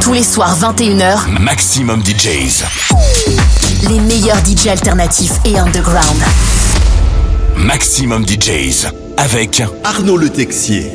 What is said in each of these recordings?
Tous les soirs 21h, Maximum DJs. les meilleurs DJ alternatifs et underground. Maximum DJs. Avec Arnaud Le Texier.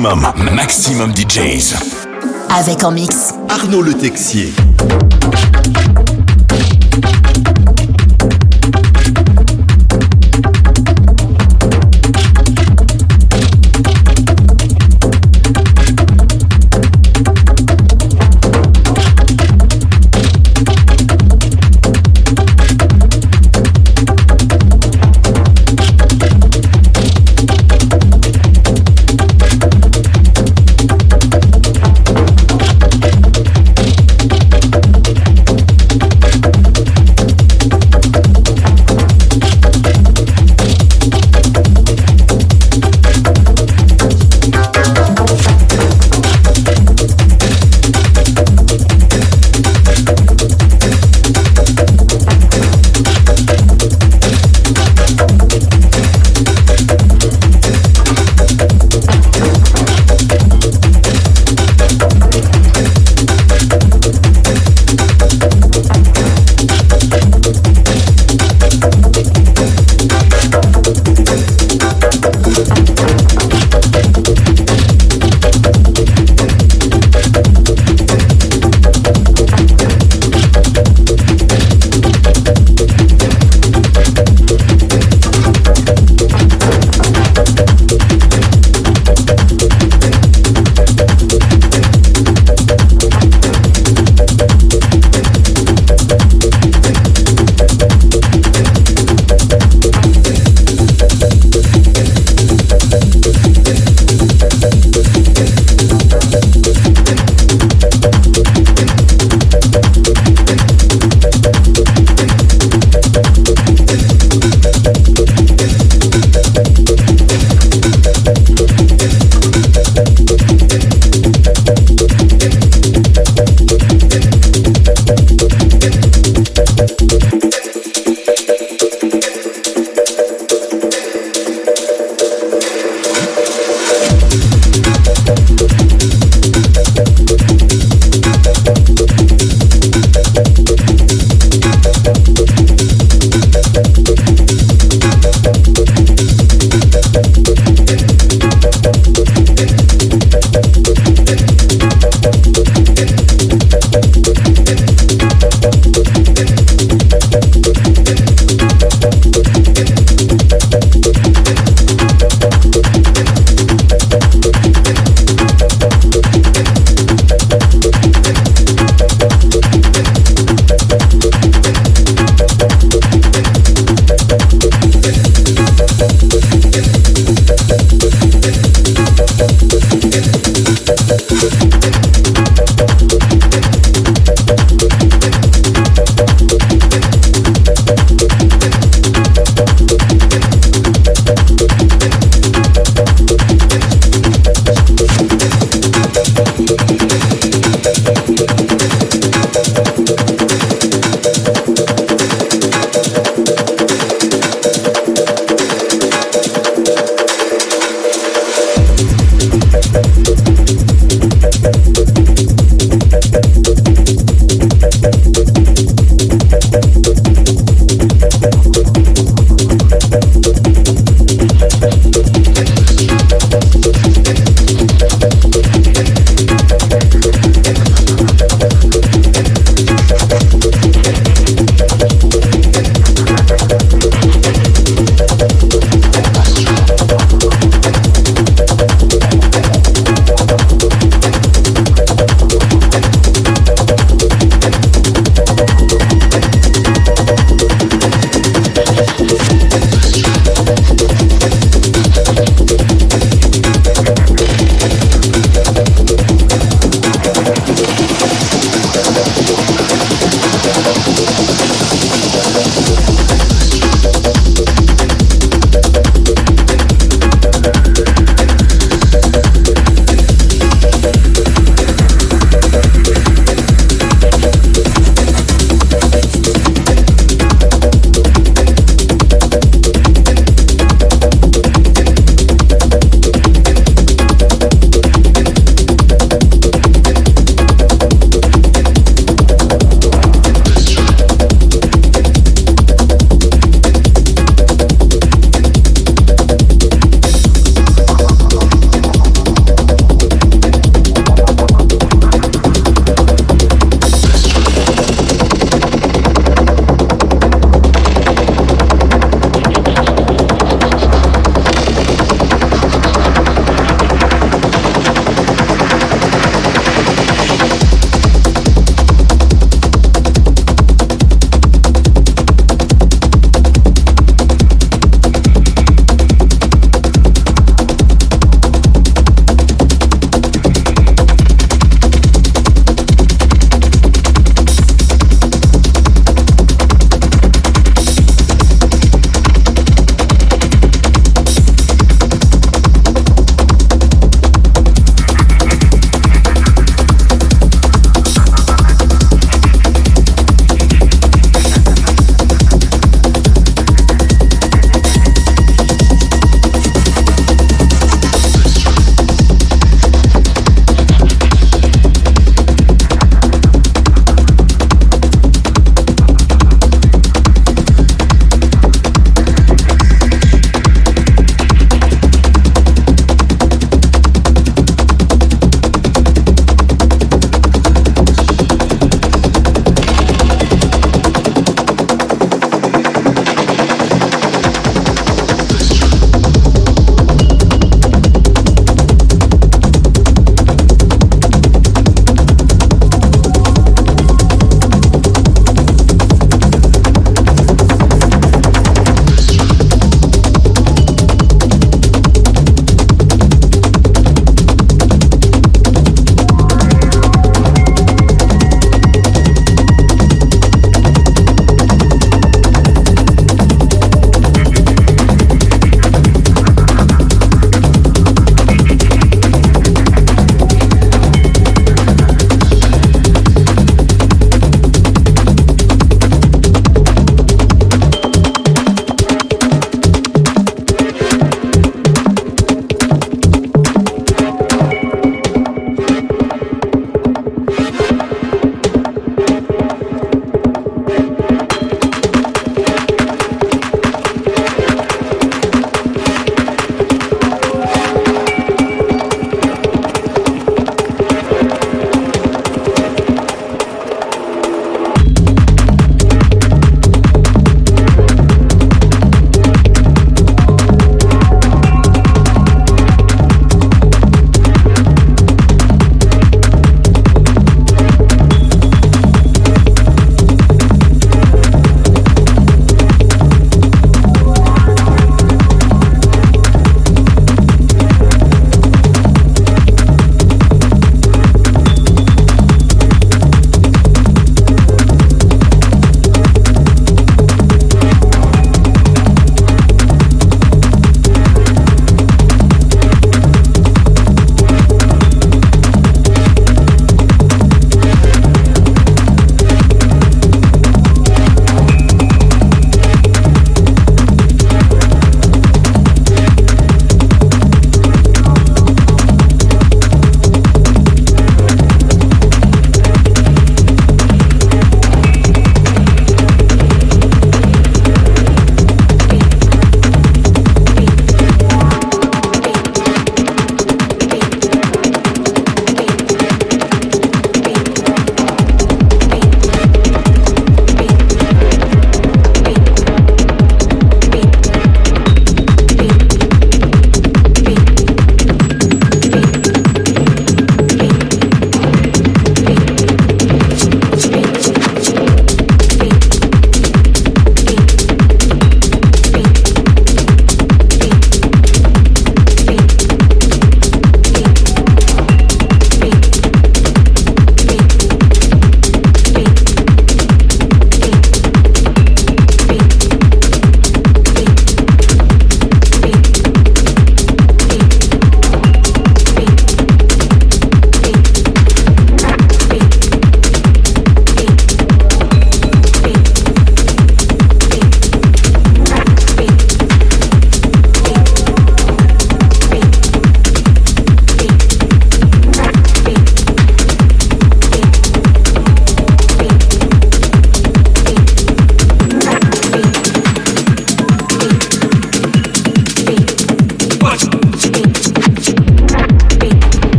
Maximum, maximum DJs. Avec en mix. Arnaud Le Texier.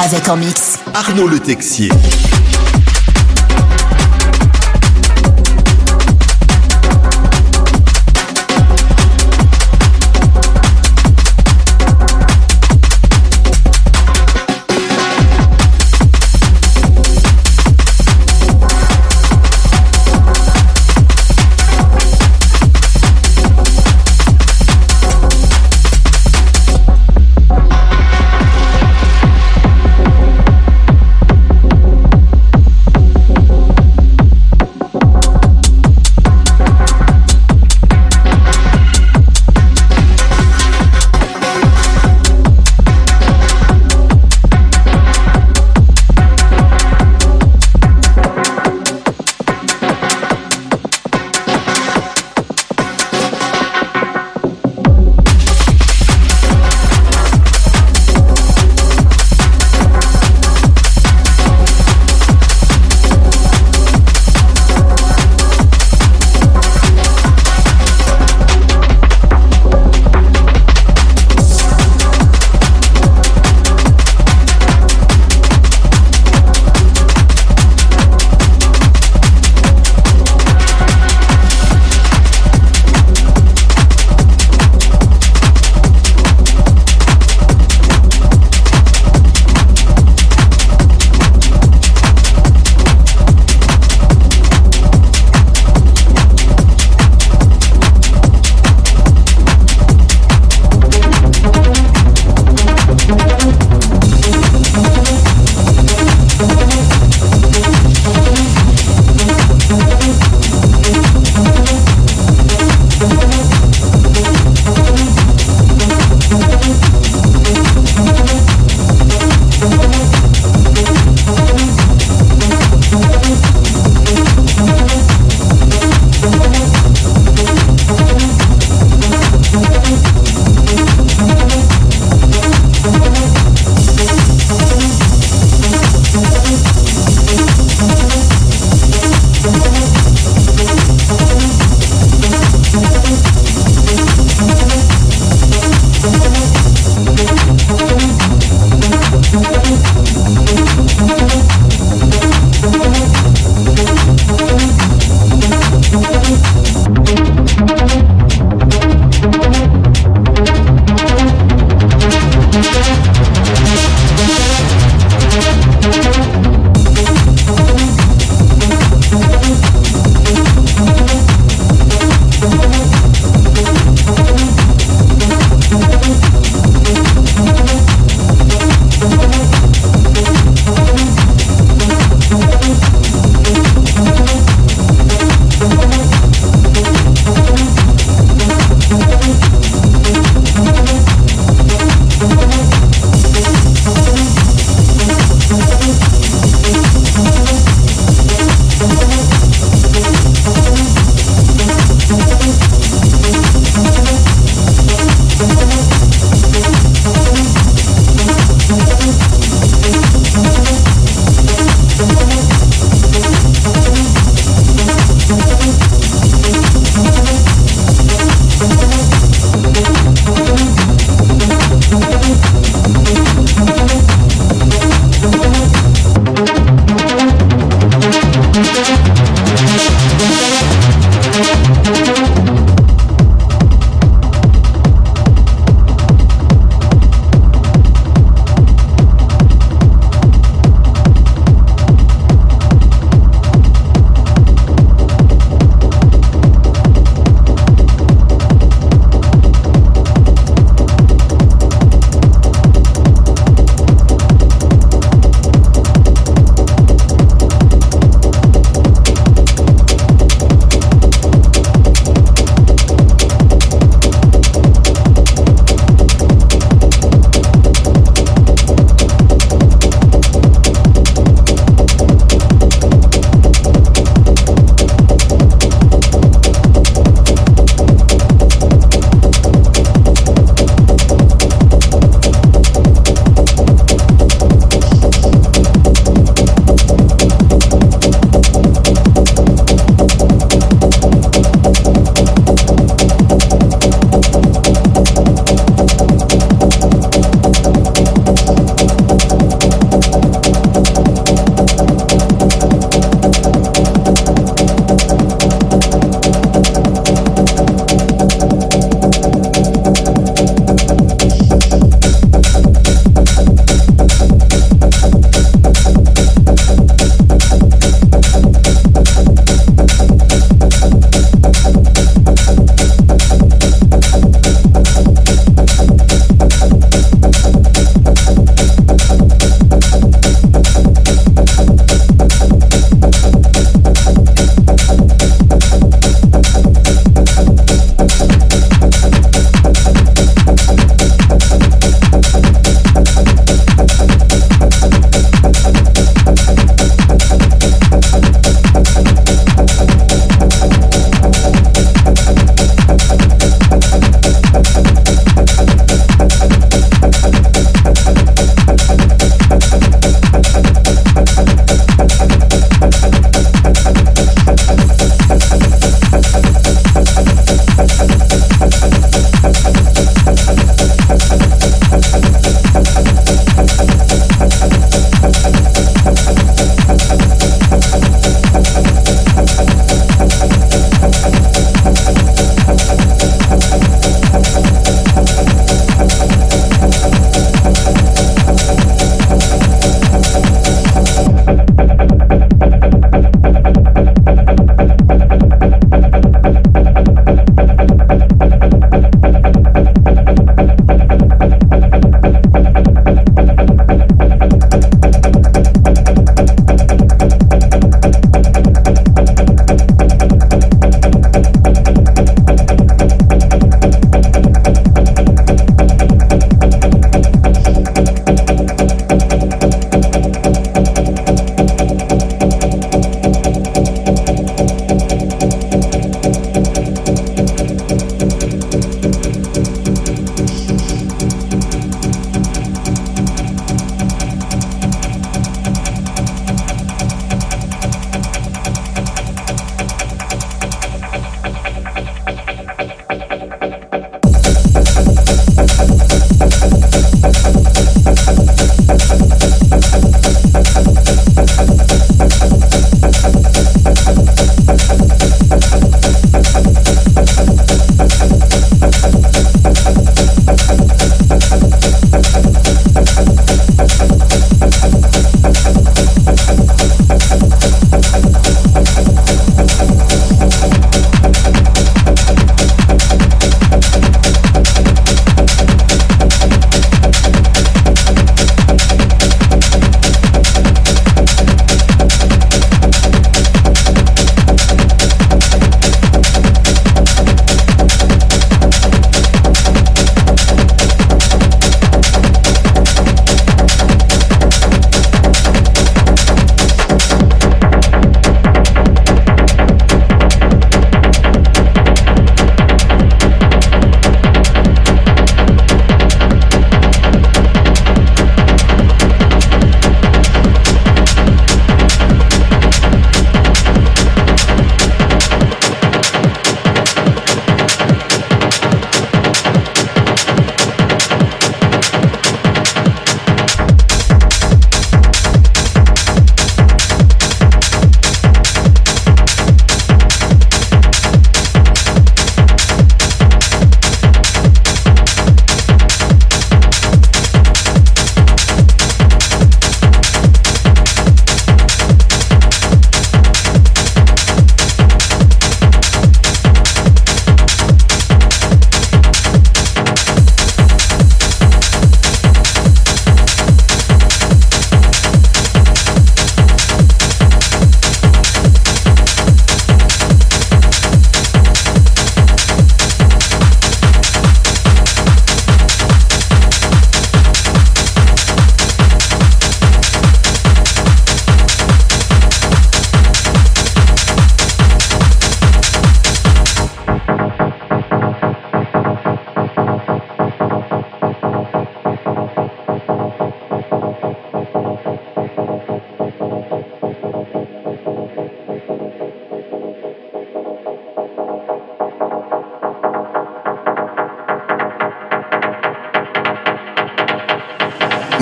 Avec en mix Arnaud Le Texier.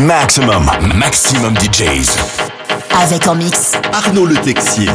Maximum, maximum DJs. Avec en mix Arnaud Le Texier.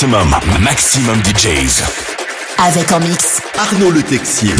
Maximum, maximum DJs. Avec en mix. Arnaud Le Texier.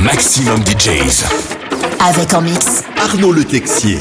Maximum, maximum DJs. Avec en mix Arnaud Le Texier.